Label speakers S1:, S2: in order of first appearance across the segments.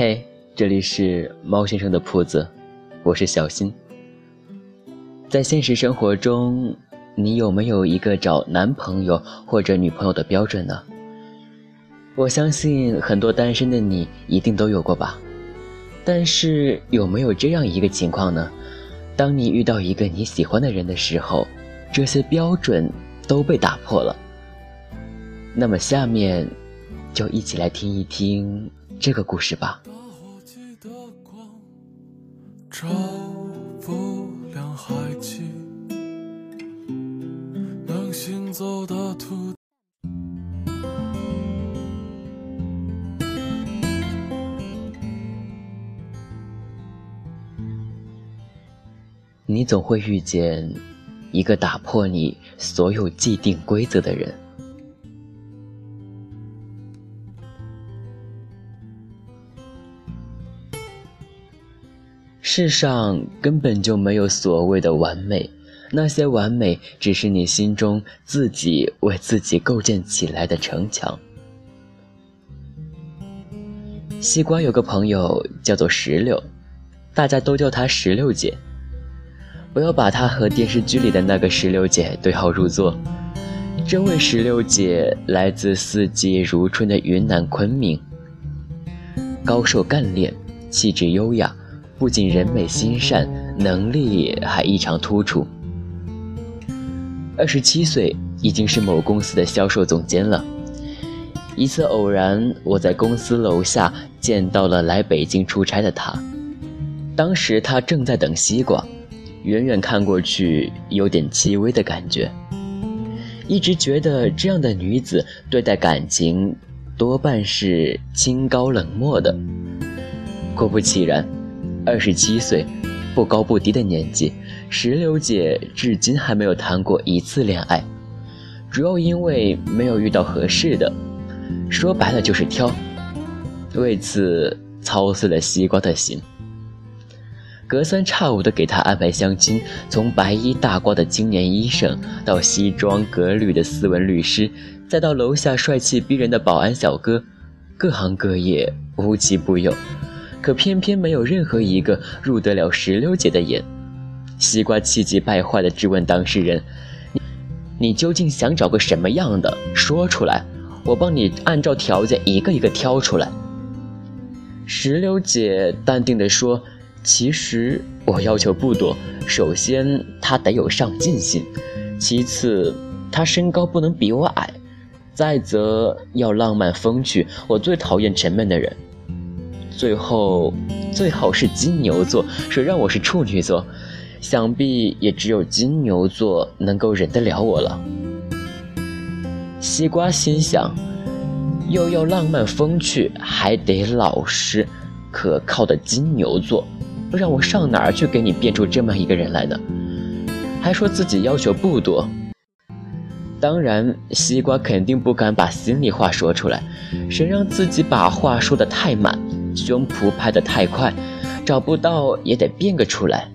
S1: 嘿，这里是猫先生的铺子，我是小新。在现实生活中，你有没有一个找男朋友或者女朋友的标准呢？我相信很多单身的你一定都有过吧。但是有没有这样一个情况呢？当你遇到一个你喜欢的人的时候，这些标准都被打破了。那么下面，就一起来听一听这个故事吧。你总会遇见一个打破你所有既定规则的人。世上根本就没有所谓的完美，那些完美只是你心中自己为自己构建起来的城墙。西瓜有个朋友叫做石榴，大家都叫她石榴姐。不要把她和电视剧里的那个石榴姐对号入座。这位石榴姐来自四季如春的云南昆明，高瘦干练，气质优雅，不仅人美心善，能力还异常突出。二十七岁，已经是某公司的销售总监了。一次偶然，我在公司楼下见到了来北京出差的她，当时她正在等西瓜。远远看过去，有点戚微的感觉。一直觉得这样的女子对待感情多半是清高冷漠的。果不其然，二十七岁，不高不低的年纪，石榴姐至今还没有谈过一次恋爱，主要因为没有遇到合适的，说白了就是挑。为此操碎了西瓜的心。隔三差五的给他安排相亲，从白衣大褂的青年医生，到西装革履的斯文律师，再到楼下帅气逼人的保安小哥，各行各业无奇不有，可偏偏没有任何一个入得了石榴姐的眼。西瓜气急败坏地质问当事人：“你，你究竟想找个什么样的？说出来，我帮你按照条件一个一个挑出来。”石榴姐淡定地说。其实我要求不多，首先他得有上进心，其次他身高不能比我矮，再则要浪漫风趣，我最讨厌沉闷的人。最后最好是金牛座，谁让我是处女座？想必也只有金牛座能够忍得了我了。西瓜心想，又要浪漫风趣，还得老实可靠的金牛座。让我上哪儿去给你变出这么一个人来呢？还说自己要求不多。当然，西瓜肯定不敢把心里话说出来，谁让自己把话说的太满，胸脯拍得太快，找不到也得变个出来。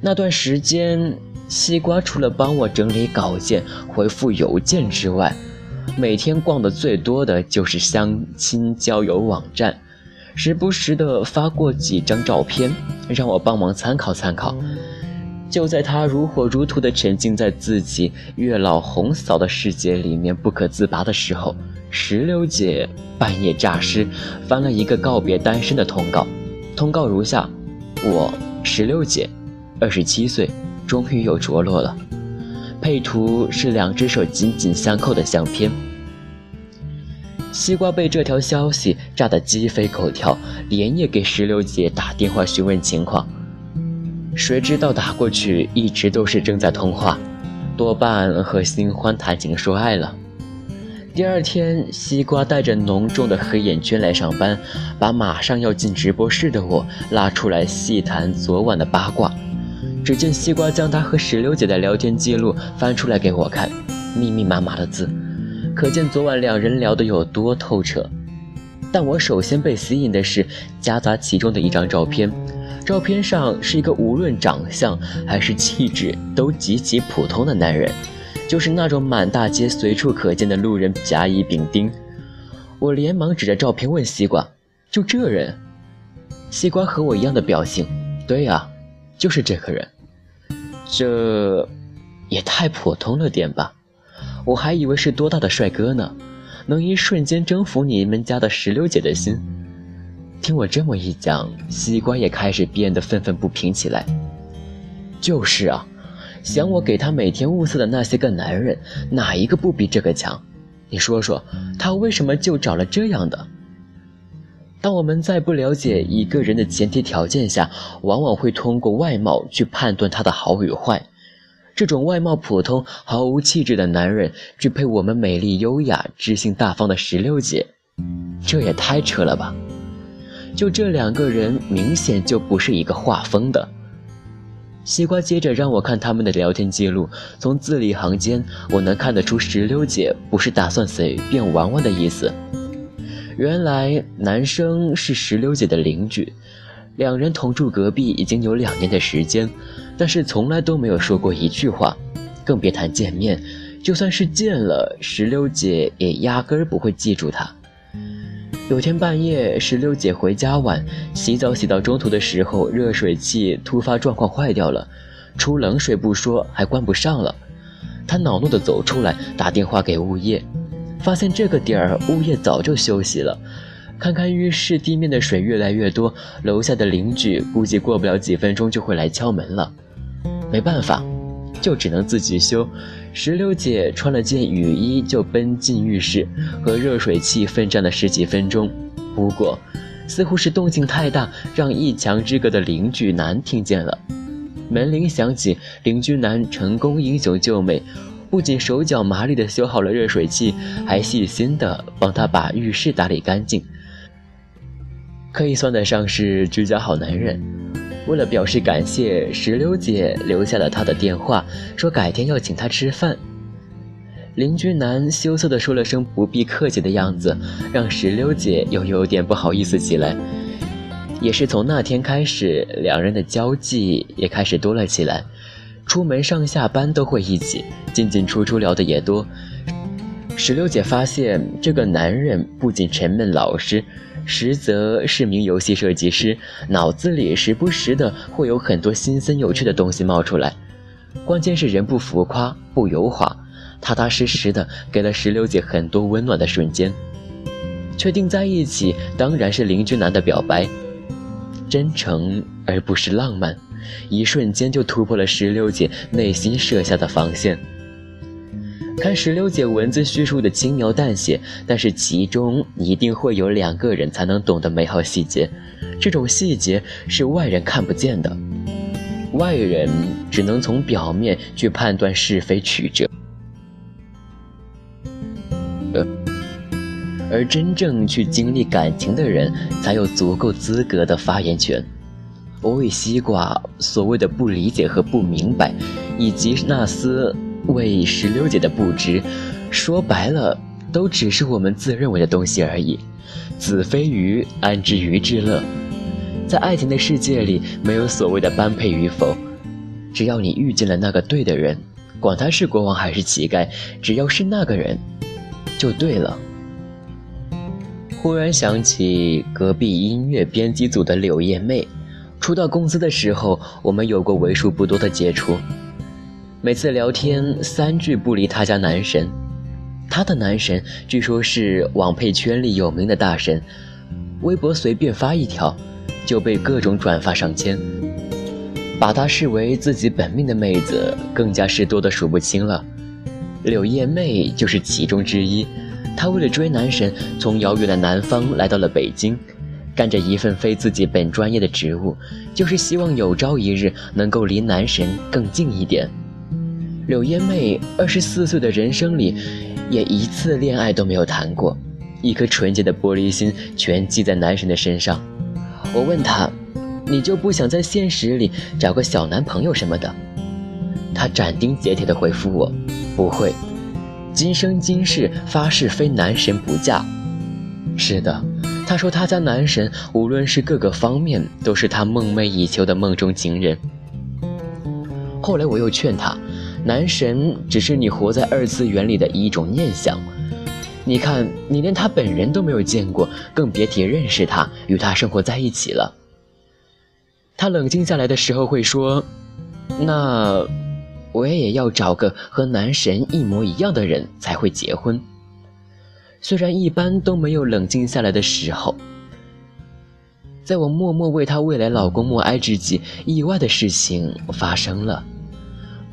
S1: 那段时间，西瓜除了帮我整理稿件、回复邮件之外，每天逛的最多的就是相亲交友网站。时不时的发过几张照片，让我帮忙参考参考。就在他如火如荼的沉浸在自己月老红嫂的世界里面不可自拔的时候，石榴姐半夜诈尸，翻了一个告别单身的通告。通告如下：我石榴姐，二十七岁，终于有着落了。配图是两只手紧紧相扣的相片。西瓜被这条消息炸得鸡飞狗跳，连夜给石榴姐打电话询问情况。谁知道打过去一直都是正在通话，多半和新欢谈情说爱了。第二天，西瓜带着浓重的黑眼圈来上班，把马上要进直播室的我拉出来细谈昨晚的八卦。只见西瓜将他和石榴姐的聊天记录翻出来给我看，密密麻麻的字。可见昨晚两人聊得有多透彻，但我首先被吸引的是夹杂其中的一张照片。照片上是一个无论长相还是气质都极其普通的男人，就是那种满大街随处可见的路人甲乙丙丁。我连忙指着照片问西瓜：“就这人？西瓜和我一样的表情。对呀，就是这个人。这也太普通了点吧？我还以为是多大的帅哥呢，能一瞬间征服你们家的石榴姐的心。听我这么一讲，西瓜也开始变得愤愤不平起来。就是啊，想我给他每天物色的那些个男人，哪一个不比这个强？你说说，他为什么就找了这样的？当我们在不了解一个人的前提条件下，往往会通过外貌去判断他的好与坏。这种外貌普通、毫无气质的男人，去配我们美丽优雅、知性大方的石榴姐，这也太扯了吧！就这两个人，明显就不是一个画风的。西瓜接着让我看他们的聊天记录，从字里行间，我能看得出石榴姐不是打算随便玩玩的意思。原来男生是石榴姐的邻居，两人同住隔壁已经有两年的时间，但是从来都没有说过一句话，更别谈见面。就算是见了，石榴姐也压根儿不会记住他。有天半夜，石榴姐回家晚，洗澡洗到中途的时候，热水器突发状况坏掉了，出冷水不说，还关不上了。她恼怒地走出来，打电话给物业，发现这个点儿物业早就休息了。看看浴室地面的水越来越多，楼下的邻居估计过不了几分钟就会来敲门了。没办法，就只能自己修。石榴姐穿了件雨衣就奔进浴室，和热水器奋战了十几分钟。不过，似乎是动静太大，让一墙之隔的邻居男听见了。门铃响起，邻居男成功英雄救美，不仅手脚麻利地修好了热水器，还细心地帮他把浴室打理干净，可以算得上是居家好男人。为了表示感谢，石榴姐留下了他的电话，说改天要请他吃饭。邻居男羞涩地说了声“不必客气”的样子，让石榴姐又有点不好意思起来。也是从那天开始，两人的交际也开始多了起来，出门上下班都会一起，进进出出聊的也多。石榴姐发现这个男人不仅沉闷老实。实则是名游戏设计师，脑子里时不时的会有很多新鲜有趣的东西冒出来。关键是人不浮夸，不油滑，踏踏实实的给了石榴姐很多温暖的瞬间。确定在一起，当然是邻居男的表白，真诚而不是浪漫，一瞬间就突破了石榴姐内心设下的防线。看石榴姐文字叙述的轻描淡写，但是其中一定会有两个人才能懂的美好细节，这种细节是外人看不见的，外人只能从表面去判断是非曲折，而真正去经历感情的人才有足够资格的发言权。我为西瓜所谓的不理解和不明白，以及那丝。为石榴姐的不值，说白了，都只是我们自认为的东西而已。子非鱼，安知鱼之乐？在爱情的世界里，没有所谓的般配与否，只要你遇见了那个对的人，管他是国王还是乞丐，只要是那个人，就对了。忽然想起隔壁音乐编辑组的柳叶妹，初到公司的时候，我们有过为数不多的接触。每次聊天三句不离他家男神，他的男神据说是网配圈里有名的大神，微博随便发一条，就被各种转发上千，把他视为自己本命的妹子更加是多的数不清了。柳叶妹就是其中之一，她为了追男神，从遥远的南方来到了北京，干着一份非自己本专业的职务，就是希望有朝一日能够离男神更近一点。柳烟妹二十四岁的人生里，也一次恋爱都没有谈过，一颗纯洁的玻璃心全系在男神的身上。我问她：“你就不想在现实里找个小男朋友什么的？”她斩钉截铁地回复我：“不会，今生今世发誓非男神不嫁。”是的，她说她家男神无论是各个方面都是她梦寐以求的梦中情人。后来我又劝她。男神只是你活在二次元里的一种念想，你看，你连他本人都没有见过，更别提认识他、与他生活在一起了。他冷静下来的时候会说：“那我也要找个和男神一模一样的人才会结婚。”虽然一般都没有冷静下来的时候，在我默默为她未来老公默哀之际，意外的事情发生了。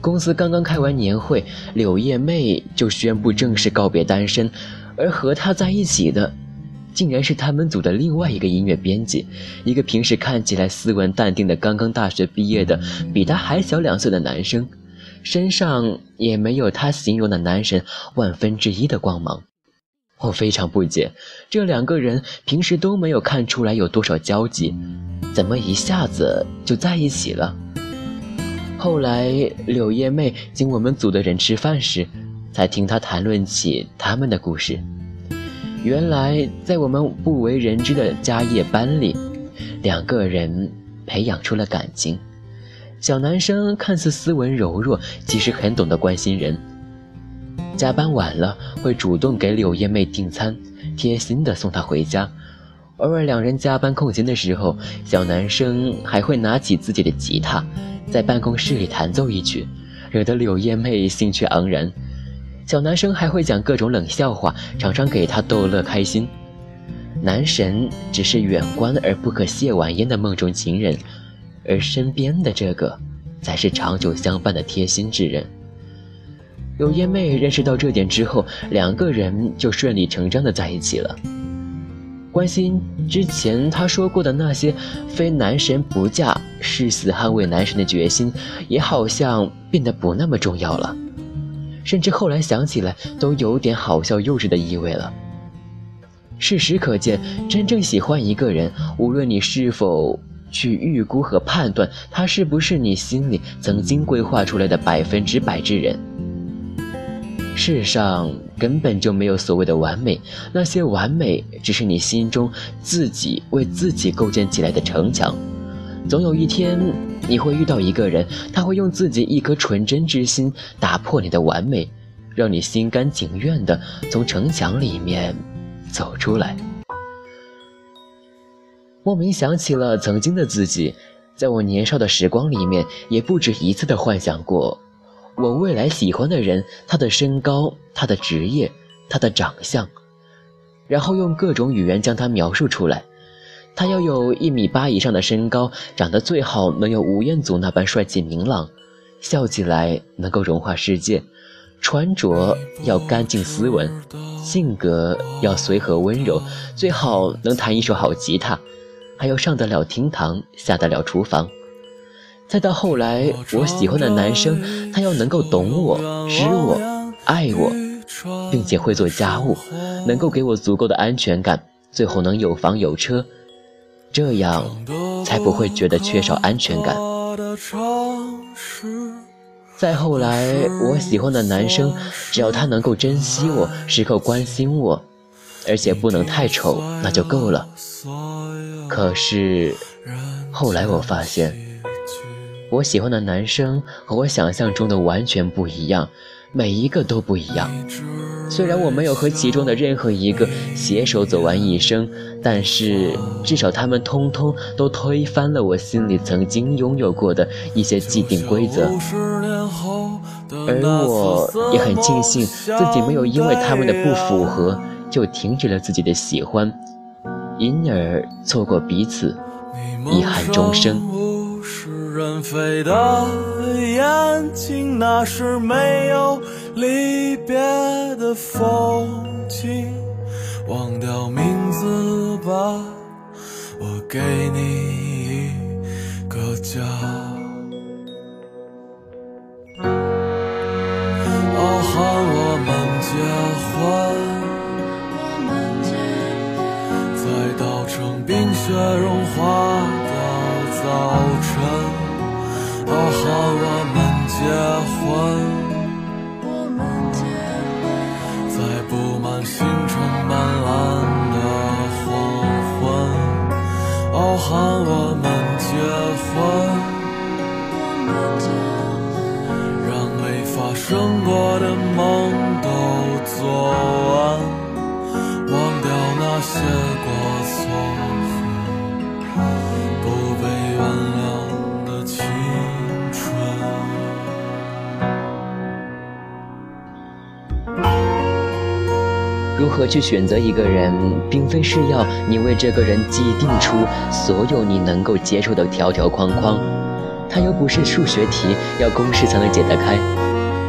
S1: 公司刚刚开完年会，柳叶妹就宣布正式告别单身，而和她在一起的，竟然是他们组的另外一个音乐编辑，一个平时看起来斯文淡定的刚刚大学毕业的，比他还小两岁的男生，身上也没有他形容的男神万分之一的光芒。我非常不解，这两个人平时都没有看出来有多少交集，怎么一下子就在一起了？后来，柳叶妹请我们组的人吃饭时，才听她谈论起他们的故事。原来，在我们不为人知的家业班里，两个人培养出了感情。小男生看似斯文柔弱，其实很懂得关心人。加班晚了，会主动给柳叶妹订餐，贴心的送她回家。偶尔两人加班空闲的时候，小男生还会拿起自己的吉他。在办公室里弹奏一曲，惹得柳叶妹兴趣盎然。小男生还会讲各种冷笑话，常常给她逗乐开心。男神只是远观而不可亵玩焉的梦中情人，而身边的这个，才是长久相伴的贴心之人。柳叶妹认识到这点之后，两个人就顺理成章的在一起了。关心之前他说过的那些非男神不嫁、誓死捍卫男神的决心，也好像变得不那么重要了。甚至后来想起来，都有点好笑幼稚的意味了。事实可见，真正喜欢一个人，无论你是否去预估和判断他是不是你心里曾经规划出来的百分之百之人。世上根本就没有所谓的完美，那些完美只是你心中自己为自己构建起来的城墙。总有一天，你会遇到一个人，他会用自己一颗纯真之心打破你的完美，让你心甘情愿地从城墙里面走出来。莫名想起了曾经的自己，在我年少的时光里面，也不止一次的幻想过。我未来喜欢的人，他的身高，他的职业，他的长相，然后用各种语言将他描述出来。他要有一米八以上的身高，长得最好能有吴彦祖那般帅气明朗，笑起来能够融化世界，穿着要干净斯文，性格要随和温柔，最好能弹一手好吉他，还要上得了厅堂，下得了厨房。再到后来，我喜欢的男生，他要能够懂我、知我、爱我，并且会做家务，能够给我足够的安全感，最后能有房有车，这样才不会觉得缺少安全感。再后来，我喜欢的男生，只要他能够珍惜我，时刻关心我，而且不能太丑，那就够了。可是后来我发现。我喜欢的男生和我想象中的完全不一样，每一个都不一样。虽然我没有和其中的任何一个携手走完一生，但是至少他们通通都推翻了我心里曾经拥有过的一些既定规则。而我也很庆幸自己没有因为他们的不符合就停止了自己的喜欢，因而错过彼此，遗憾终生。
S2: 人飞的眼睛，那是没有离别的风景。忘掉名字吧，我给你一个家。傲寒我们结婚，在稻城冰雪融化我们结婚。在布满星辰斑斓的黄昏。哦，喊我们结婚。让没发生过的梦都做完。忘掉那些过
S1: 错何去选择一个人，并非是要你为这个人既定出所有你能够接受的条条框框，它又不是数学题，要公式才能解得开。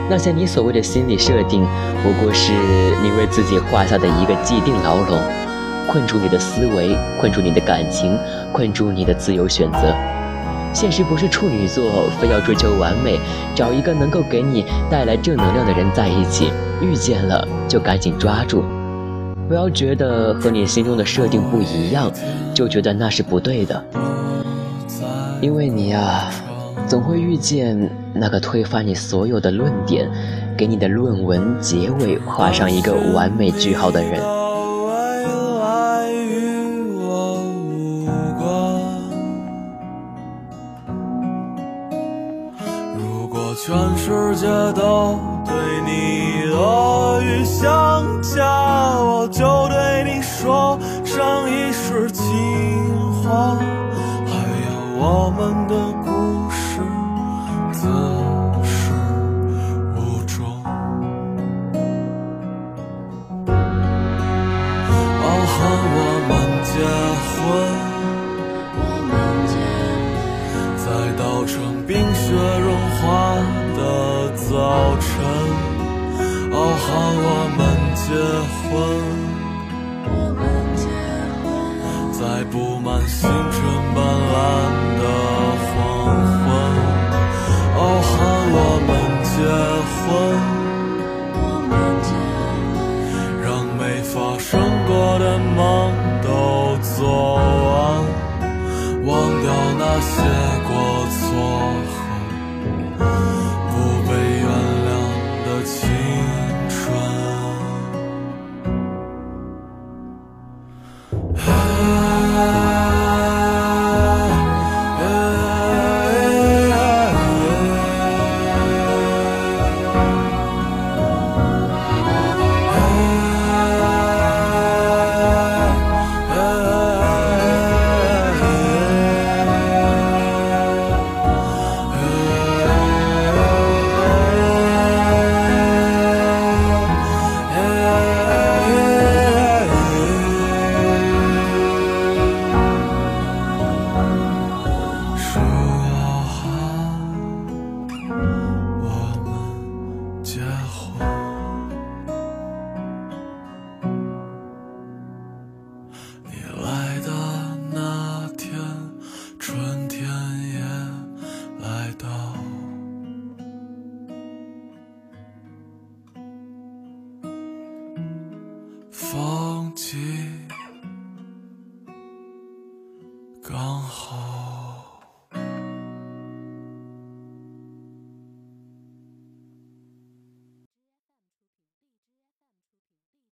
S1: 那些你所谓的心理设定，不过是你为自己画下的一个既定牢笼，困住你的思维，困住你的感情，困住你的自由选择。现实不是处女座，非要追求完美，找一个能够给你带来正能量的人在一起，遇见了就赶紧抓住，不要觉得和你心中的设定不一样，就觉得那是不对的，因为你呀。总会遇见那个推翻你所有的论点，给你的论文结尾画上一个完美句号的人。
S2: 如果全世界都对你恶语相加，就对你说上一世情话，还有我们的故事自始无终。哦，和我们结婚，我们结婚，在稻城冰雪融化的早晨。哦，和我们结婚。布满星辰斑斓的黄昏。哦，喊我们结婚，我们结婚，让没发生过的梦都做完，忘掉那些